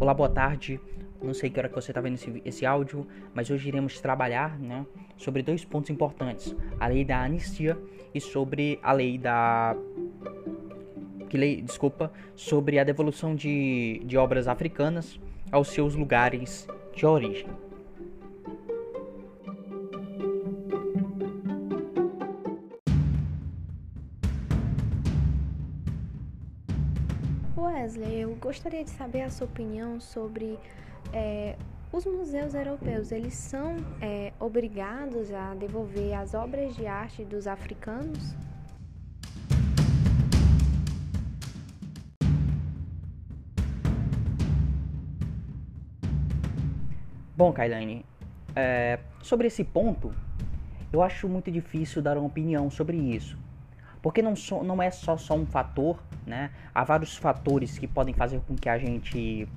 Olá, boa tarde. Não sei que hora que você está vendo esse, esse áudio, mas hoje iremos trabalhar né, sobre dois pontos importantes: a lei da anistia e sobre a lei da. Que lei, desculpa, sobre a devolução de, de obras africanas aos seus lugares de origem. Gostaria de saber a sua opinião sobre é, os museus europeus. Eles são é, obrigados a devolver as obras de arte dos africanos? Bom, Kailane, é, sobre esse ponto, eu acho muito difícil dar uma opinião sobre isso. Porque não, so, não é só, só um fator, né? Há vários fatores que podem fazer com que a gente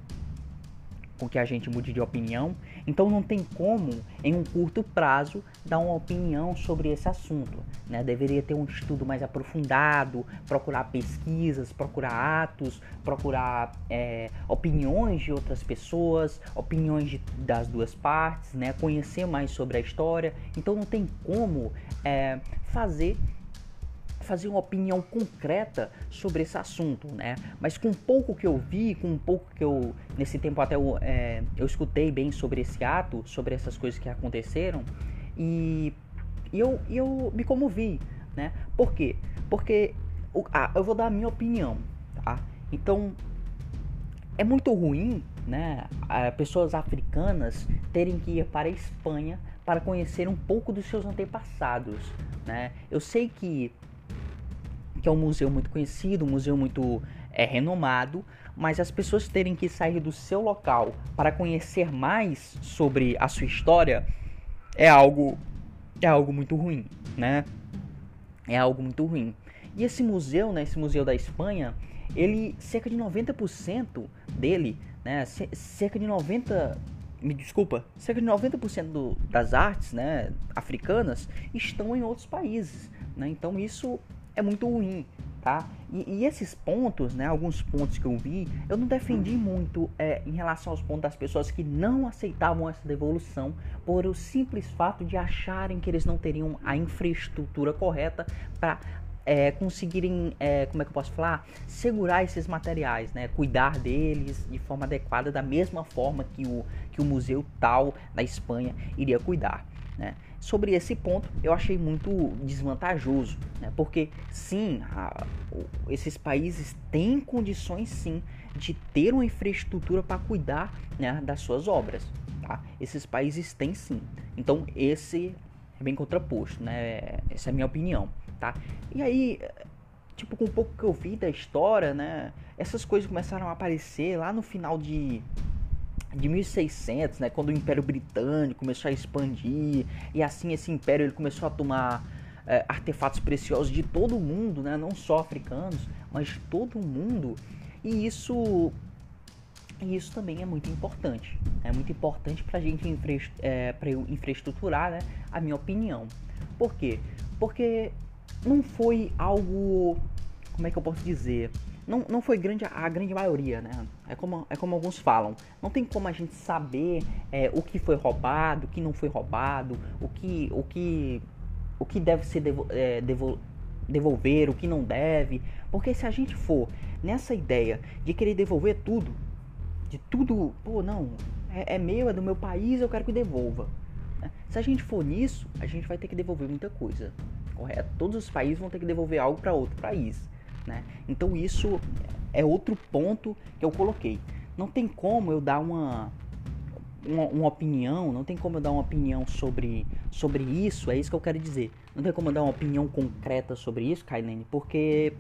com que a gente mude de opinião. Então não tem como, em um curto prazo, dar uma opinião sobre esse assunto. Né? Deveria ter um estudo mais aprofundado, procurar pesquisas, procurar atos, procurar é, opiniões de outras pessoas, opiniões de, das duas partes, né? conhecer mais sobre a história. Então não tem como é, fazer fazer uma opinião concreta sobre esse assunto, né? Mas com pouco que eu vi, com pouco que eu nesse tempo até eu, é, eu escutei bem sobre esse ato, sobre essas coisas que aconteceram e, eu, eu me comovi, né? Por quê? Porque ah, eu vou dar a minha opinião, tá? Então é muito ruim, né? Pessoas africanas terem que ir para a Espanha para conhecer um pouco dos seus antepassados, né? Eu sei que que é um museu muito conhecido, um museu muito é, renomado, mas as pessoas terem que sair do seu local para conhecer mais sobre a sua história é algo é algo muito ruim, né? É algo muito ruim. E esse museu, né, esse museu da Espanha, ele cerca de 90% dele, né, cerca de 90 me desculpa, cerca de 90% do, das artes, né, africanas estão em outros países, né? Então isso é muito ruim, tá? E, e, esses pontos, né, alguns pontos que eu vi, eu não defendi muito é, em relação aos pontos das pessoas que não aceitavam essa devolução por o simples fato de acharem que eles não teriam a infraestrutura correta para é, conseguirem, é, como é que eu posso falar, segurar esses materiais, né, cuidar deles de forma adequada, da mesma forma que o, que o museu tal da Espanha iria cuidar. Né? Sobre esse ponto, eu achei muito desvantajoso, né? porque sim, a, esses países têm condições sim de ter uma infraestrutura para cuidar né, das suas obras. Tá? Esses países têm sim. Então esse é bem contraposto, né? Essa é a minha opinião, tá? E aí, tipo, com um pouco que eu vi da história, né? Essas coisas começaram a aparecer lá no final de de 1600, né, quando o Império Britânico começou a expandir e assim esse império ele começou a tomar é, artefatos preciosos de todo mundo, né, não só africanos, mas de todo mundo. E isso isso também é muito importante. É muito importante para a gente infra, é, eu infraestruturar né, a minha opinião. Por quê? Porque não foi algo. Como é que eu posso dizer? Não, não foi grande a grande maioria, né? É como, é como alguns falam. Não tem como a gente saber é, o que foi roubado, o que não foi roubado, o que, o que, o que deve ser devo, é, devo, devolver, o que não deve. Porque se a gente for nessa ideia de querer devolver tudo, de tudo, pô, não, é, é meu, é do meu país, eu quero que devolva. Né? Se a gente for nisso, a gente vai ter que devolver muita coisa, correto? Todos os países vão ter que devolver algo para outro país. Né? Então isso é outro ponto que eu coloquei. Não tem como eu dar uma, uma, uma, opinião, não tem como eu dar uma opinião sobre, sobre isso, é isso que eu quero dizer. Não tem como eu dar uma opinião concreta sobre isso, Kailene, porque,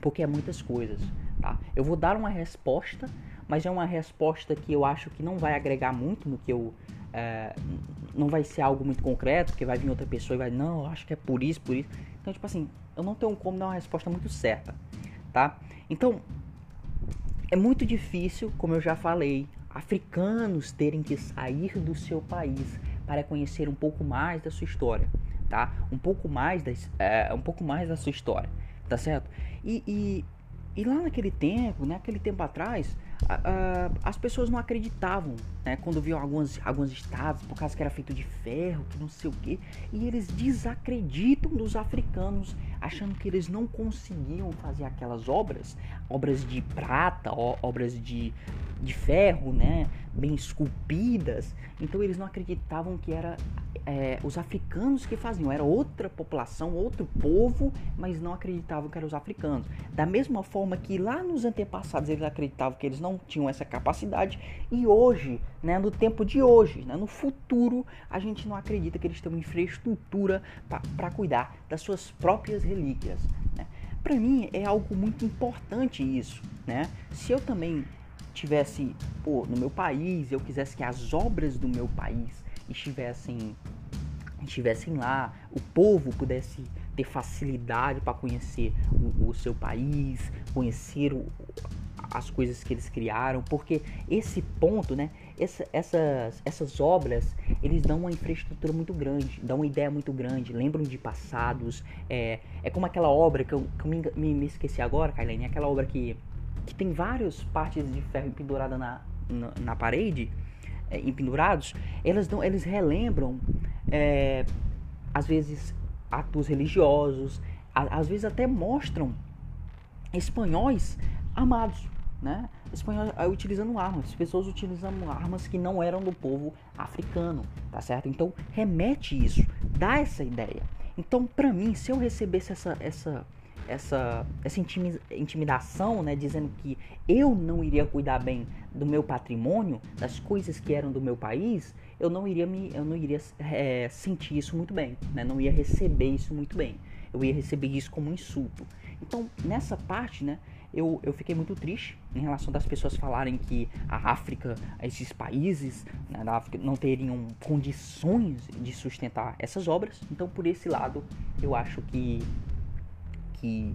porque é muitas coisas. Tá? Eu vou dar uma resposta, mas é uma resposta que eu acho que não vai agregar muito no que eu. É, não vai ser algo muito concreto, porque vai vir outra pessoa e vai, não, eu acho que é por isso, por isso. Então, tipo assim, eu não tenho como dar uma resposta muito certa, tá? Então, é muito difícil, como eu já falei, africanos terem que sair do seu país para conhecer um pouco mais da sua história, tá? Um pouco mais da, é, um pouco mais da sua história, tá certo? E, e, e lá naquele tempo, naquele tempo atrás, as pessoas não acreditavam, né? Quando viam algumas, algumas estátuas, por causa que era feito de ferro, que não sei o quê. E eles desacreditam dos africanos, achando que eles não conseguiam fazer aquelas obras, obras de prata, obras de, de ferro, né? Bem esculpidas. Então eles não acreditavam que era é, os africanos que faziam, era outra população, outro povo, mas não acreditavam que eram os africanos. Da mesma forma que lá nos antepassados eles acreditavam que eles não tinham essa capacidade, e hoje, né, no tempo de hoje, né, no futuro, a gente não acredita que eles têm uma infraestrutura para cuidar das suas próprias relíquias. Né? Para mim é algo muito importante isso. Né? Se eu também tivesse pô, no meu país, eu quisesse que as obras do meu país estivessem estivessem lá, o povo pudesse ter facilidade para conhecer o, o, seu país, conhecer o, as coisas que eles criaram, porque esse ponto, né, essa, essas, essas obras, eles dão uma infraestrutura muito grande, dão uma ideia muito grande, lembram de passados, é, é como aquela obra que eu, que eu me, me, esqueci agora, Kailene, aquela obra que, que tem várias partes de ferro pendurada na, na, na parede, é, empendurados, elas dão, eles relembram, é, às vezes, atos religiosos, a, às vezes até mostram espanhóis amados, né? Espanhóis é, utilizando armas, pessoas utilizando armas que não eram do povo africano, tá certo? Então remete isso, dá essa ideia. Então, para mim, se eu recebesse essa, essa essa, essa intimidação, né, dizendo que eu não iria cuidar bem do meu patrimônio, das coisas que eram do meu país, eu não iria me, eu não iria é, sentir isso muito bem, né, não ia receber isso muito bem, eu ia receber isso como um insulto. Então, nessa parte, né, eu, eu fiquei muito triste em relação das pessoas falarem que a África, esses países né, da África não teriam condições de sustentar essas obras. Então, por esse lado, eu acho que que,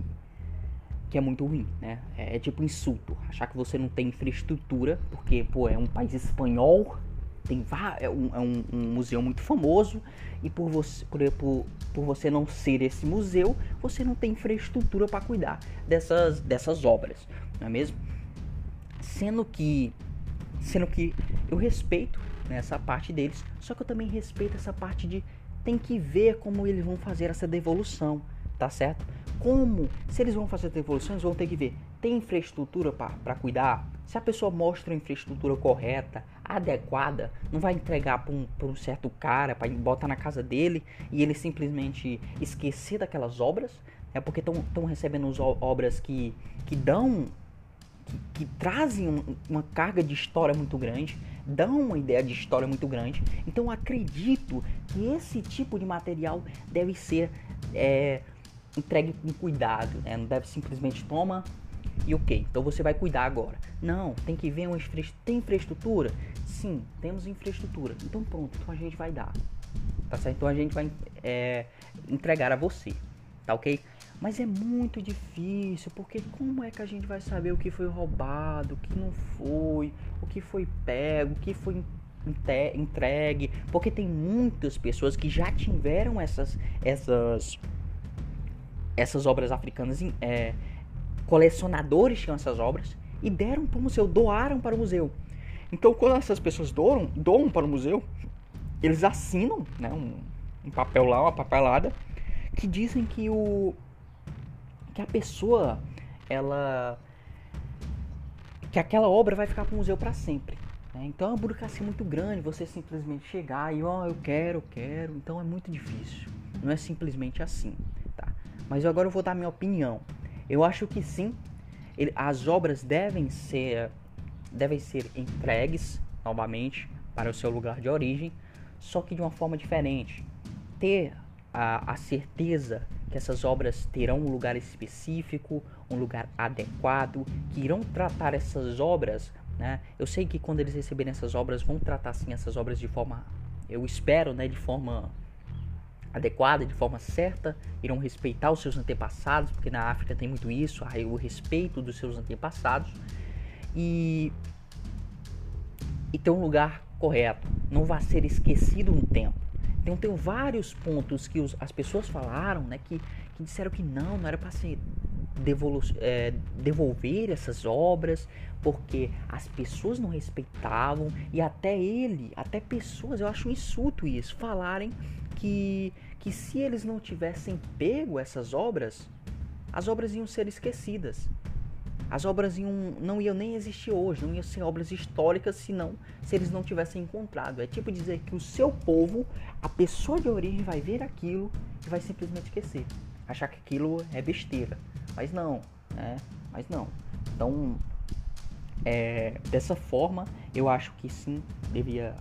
que é muito ruim, né? É, é tipo insulto. Achar que você não tem infraestrutura, porque, pô, é um país espanhol, tem é, um, é um, um, museu muito famoso, e por você, por, por, por você não ser esse museu, você não tem infraestrutura para cuidar dessas, dessas obras, não é mesmo? Sendo que, sendo que eu respeito né, essa parte deles, só que eu também respeito essa parte de tem que ver como eles vão fazer essa devolução, tá certo? como, se eles vão fazer devoluções, vão ter que ver, tem infraestrutura para cuidar? Se a pessoa mostra a infraestrutura correta, adequada, não vai entregar para um, um certo cara, para botar na casa dele e ele simplesmente esquecer daquelas obras, é porque estão recebendo obras que, que dão, que, que trazem uma carga de história muito grande, dão uma ideia de história muito grande. Então acredito que esse tipo de material deve ser é, entregue com cuidado, né? Não deve simplesmente toma e ok, então você vai cuidar agora. Não, tem que ver uma. Tem infraestrutura? Sim, temos infraestrutura. Então pronto, então a gente vai dar. Tá certo? Então a gente vai é, entregar a você. Tá ok? Mas é muito difícil, porque como é que a gente vai saber o que foi roubado, o que não foi, o que foi pego, o que foi entregue? Porque tem muitas pessoas que já tiveram essas, essas essas obras africanas, é, colecionadores tinham essas obras e deram para o museu, doaram para o museu. Então, quando essas pessoas doam, doam para o museu, eles assinam né, um, um papel lá, uma papelada, que dizem que o que a pessoa ela que aquela obra vai ficar para o museu para sempre. Né? Então é uma burocracia muito grande você simplesmente chegar e ó, oh, eu quero, eu quero. Então é muito difícil. Não é simplesmente assim. Mas agora eu vou dar minha opinião. Eu acho que sim, ele, as obras devem ser, devem ser entregues novamente para o seu lugar de origem, só que de uma forma diferente. Ter a, a certeza que essas obras terão um lugar específico, um lugar adequado, que irão tratar essas obras. Né? Eu sei que quando eles receberem essas obras, vão tratar sim essas obras de forma, eu espero, né, de forma adequada, de forma certa, irão respeitar os seus antepassados, porque na África tem muito isso, o respeito dos seus antepassados e e ter um lugar correto, não vai ser esquecido no tempo. Então tem vários pontos que os, as pessoas falaram, né, que, que disseram que não, não era para ser é, devolver essas obras porque as pessoas não respeitavam e até ele, até pessoas, eu acho um insulto isso, falarem que, que se eles não tivessem pego essas obras, as obras iam ser esquecidas. As obras iam, não iam nem existir hoje, não iam ser obras históricas se, não, se eles não tivessem encontrado. É tipo dizer que o seu povo, a pessoa de origem, vai ver aquilo e vai simplesmente esquecer. Achar que aquilo é besteira. Mas não, né? Mas não. Então, é, dessa forma, eu acho que sim, devia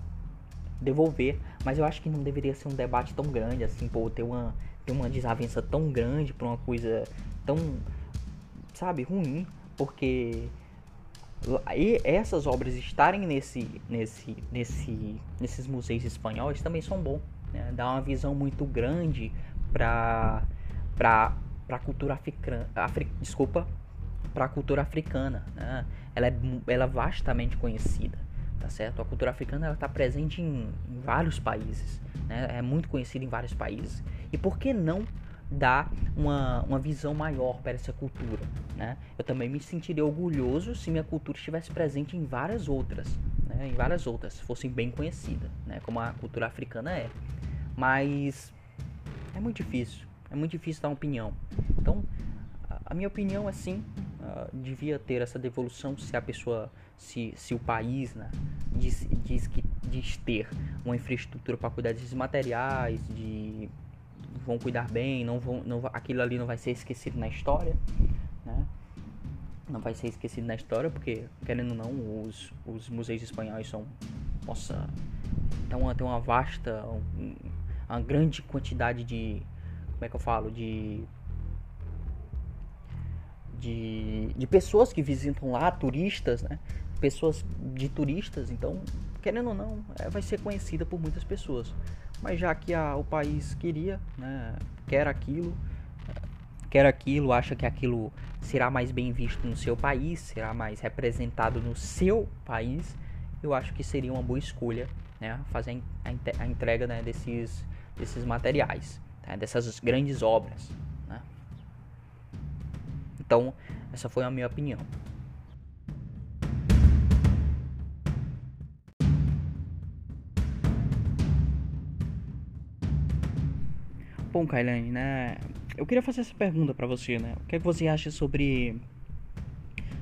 devolver, mas eu acho que não deveria ser um debate tão grande assim, pô, ter uma, ter uma desavença tão grande por uma coisa tão, sabe, ruim, porque e essas obras estarem nesse, nesse, nesse, nesses museus espanhóis também são bons, né? dá uma visão muito grande para para a cultura africana, afri, desculpa, para a cultura africana, né? ela, é, ela é vastamente conhecida, tá certo? A cultura africana ela está presente em, em vários países, né? é muito conhecida em vários países. E por que não dar uma, uma visão maior para essa cultura? Né? Eu também me sentiria orgulhoso se minha cultura estivesse presente em várias outras, né? em várias outras, fossem bem conhecidas, né? como a cultura africana é. Mas é muito difícil, é muito difícil dar uma opinião. Então, a minha opinião é sim, uh, devia ter essa devolução se a pessoa, se, se o país né, diz, diz que diz ter uma infraestrutura para cuidar desses materiais, de vão cuidar bem, não vão, não, aquilo ali não vai ser esquecido na história, né? Não vai ser esquecido na história porque querendo ou não, os, os museus espanhóis são, nossa, tem uma, tem uma vasta, um, uma grande quantidade de, como é que eu falo, de de, de pessoas que visitam lá, turistas, né? Pessoas de turistas, então, querendo ou não, é, vai ser conhecida por muitas pessoas. Mas já que a, o país queria, né, quer aquilo, quer aquilo, acha que aquilo será mais bem visto no seu país, será mais representado no seu país, eu acho que seria uma boa escolha né, fazer a entrega né, desses, desses materiais, tá, dessas grandes obras. Então, essa foi a minha opinião. Bom, Kailane, né? Eu queria fazer essa pergunta para você, né? O que, é que você acha sobre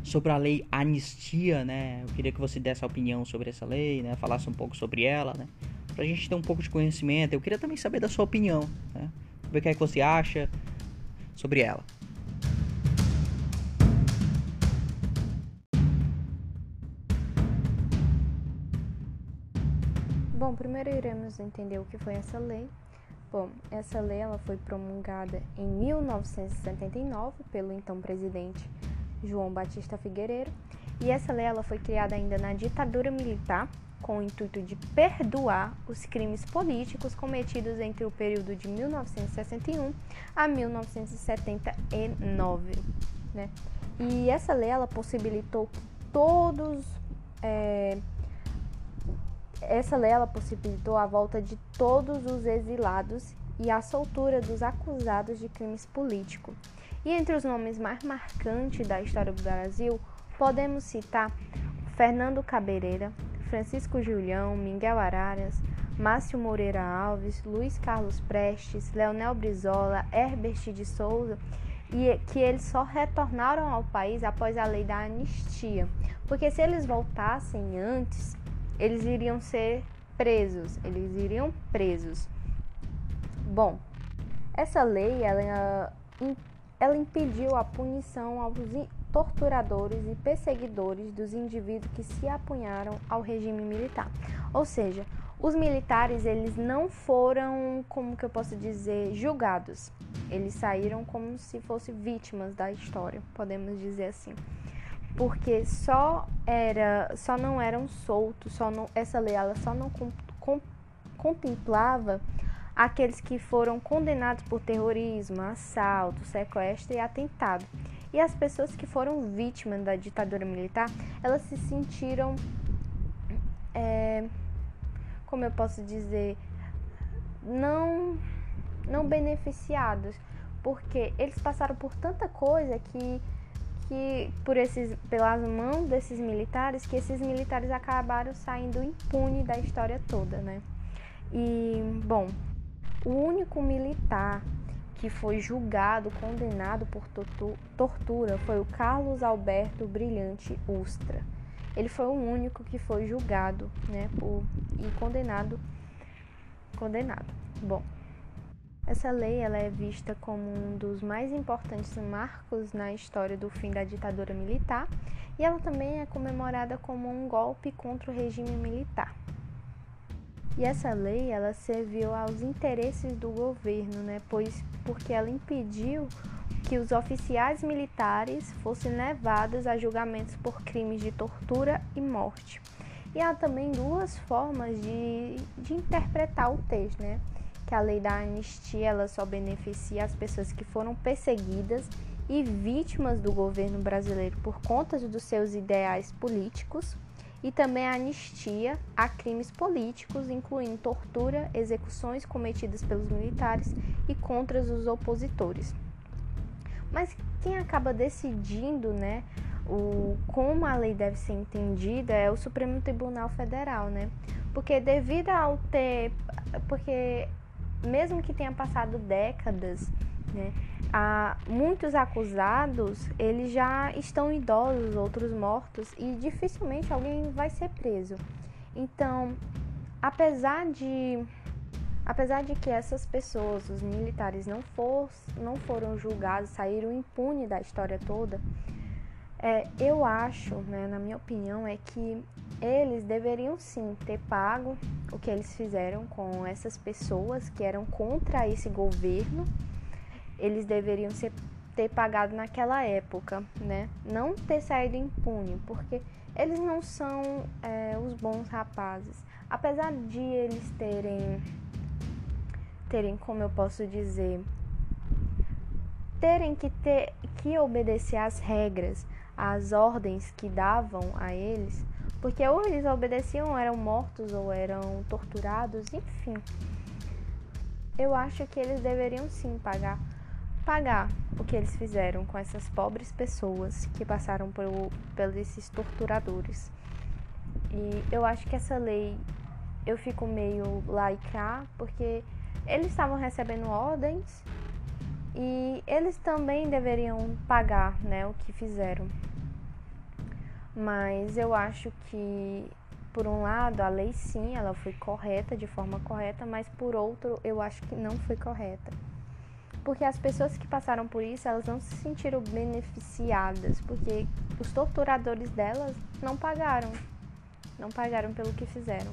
sobre a lei anistia, né? Eu queria que você desse a opinião sobre essa lei, né? Falasse um pouco sobre ela, né? Pra gente ter um pouco de conhecimento. Eu queria também saber da sua opinião, né? Ver o que é que você acha sobre ela. Bom, primeiro iremos entender o que foi essa lei. Bom, essa lei ela foi promulgada em 1979 pelo então presidente João Batista Figueiredo, e essa lei ela foi criada ainda na ditadura militar com o intuito de perdoar os crimes políticos cometidos entre o período de 1961 a 1979, né? E essa lei ela possibilitou que todos é, essa lei ela possibilitou a volta de todos os exilados e a soltura dos acusados de crimes políticos. E entre os nomes mais marcantes da história do Brasil, podemos citar Fernando Cabereira, Francisco Julião, Miguel Araras, Márcio Moreira Alves, Luiz Carlos Prestes, Leonel Brizola, Herbert de Souza, e que eles só retornaram ao país após a lei da anistia. Porque se eles voltassem antes, eles iriam ser presos, eles iriam presos. Bom, essa lei ela, ela impediu a punição aos torturadores e perseguidores dos indivíduos que se apunharam ao regime militar. Ou seja, os militares eles não foram, como que eu posso dizer, julgados. Eles saíram como se fossem vítimas da história, podemos dizer assim porque só era, só não eram soltos, só não, essa lei ela só não com, com, contemplava aqueles que foram condenados por terrorismo, assalto, sequestro e atentado. E as pessoas que foram vítimas da ditadura militar, elas se sentiram, é, como eu posso dizer, não, não beneficiados porque eles passaram por tanta coisa que que por esses pelas mãos desses militares que esses militares acabaram saindo impunes da história toda, né? E bom, o único militar que foi julgado, condenado por tortura foi o Carlos Alberto Brilhante Ustra. Ele foi o único que foi julgado, né, por, e condenado, condenado. Bom, essa lei ela é vista como um dos mais importantes marcos na história do fim da ditadura militar e ela também é comemorada como um golpe contra o regime militar. E essa lei ela serviu aos interesses do governo, né? Pois porque ela impediu que os oficiais militares fossem levados a julgamentos por crimes de tortura e morte. E há também duas formas de, de interpretar o texto, né? Que a lei da anistia ela só beneficia as pessoas que foram perseguidas e vítimas do governo brasileiro por conta dos seus ideais políticos e também a anistia a crimes políticos, incluindo tortura, execuções cometidas pelos militares e contra os opositores. Mas quem acaba decidindo, né, o como a lei deve ser entendida é o Supremo Tribunal Federal, né? Porque devido ao ter, porque mesmo que tenha passado décadas, né, a muitos acusados eles já estão idosos, outros mortos e dificilmente alguém vai ser preso. Então, apesar de apesar de que essas pessoas, os militares, não, for, não foram julgados, saíram impunes da história toda, é, eu acho, né, na minha opinião, é que eles deveriam sim ter pago o que eles fizeram com essas pessoas que eram contra esse governo eles deveriam ser, ter pagado naquela época, né? Não ter saído impune, porque eles não são é, os bons rapazes. Apesar de eles terem, terem, como eu posso dizer, terem que ter que obedecer às regras, às ordens que davam a eles, porque ou eles obedeciam, ou eram mortos ou eram torturados, enfim. Eu acho que eles deveriam sim pagar pagar o que eles fizeram com essas pobres pessoas que passaram por, pelos esses torturadores. E eu acho que essa lei eu fico meio laica porque eles estavam recebendo ordens e eles também deveriam pagar, né, o que fizeram. Mas eu acho que por um lado a lei sim, ela foi correta de forma correta, mas por outro eu acho que não foi correta porque as pessoas que passaram por isso, elas não se sentiram beneficiadas, porque os torturadores delas não pagaram, não pagaram pelo que fizeram.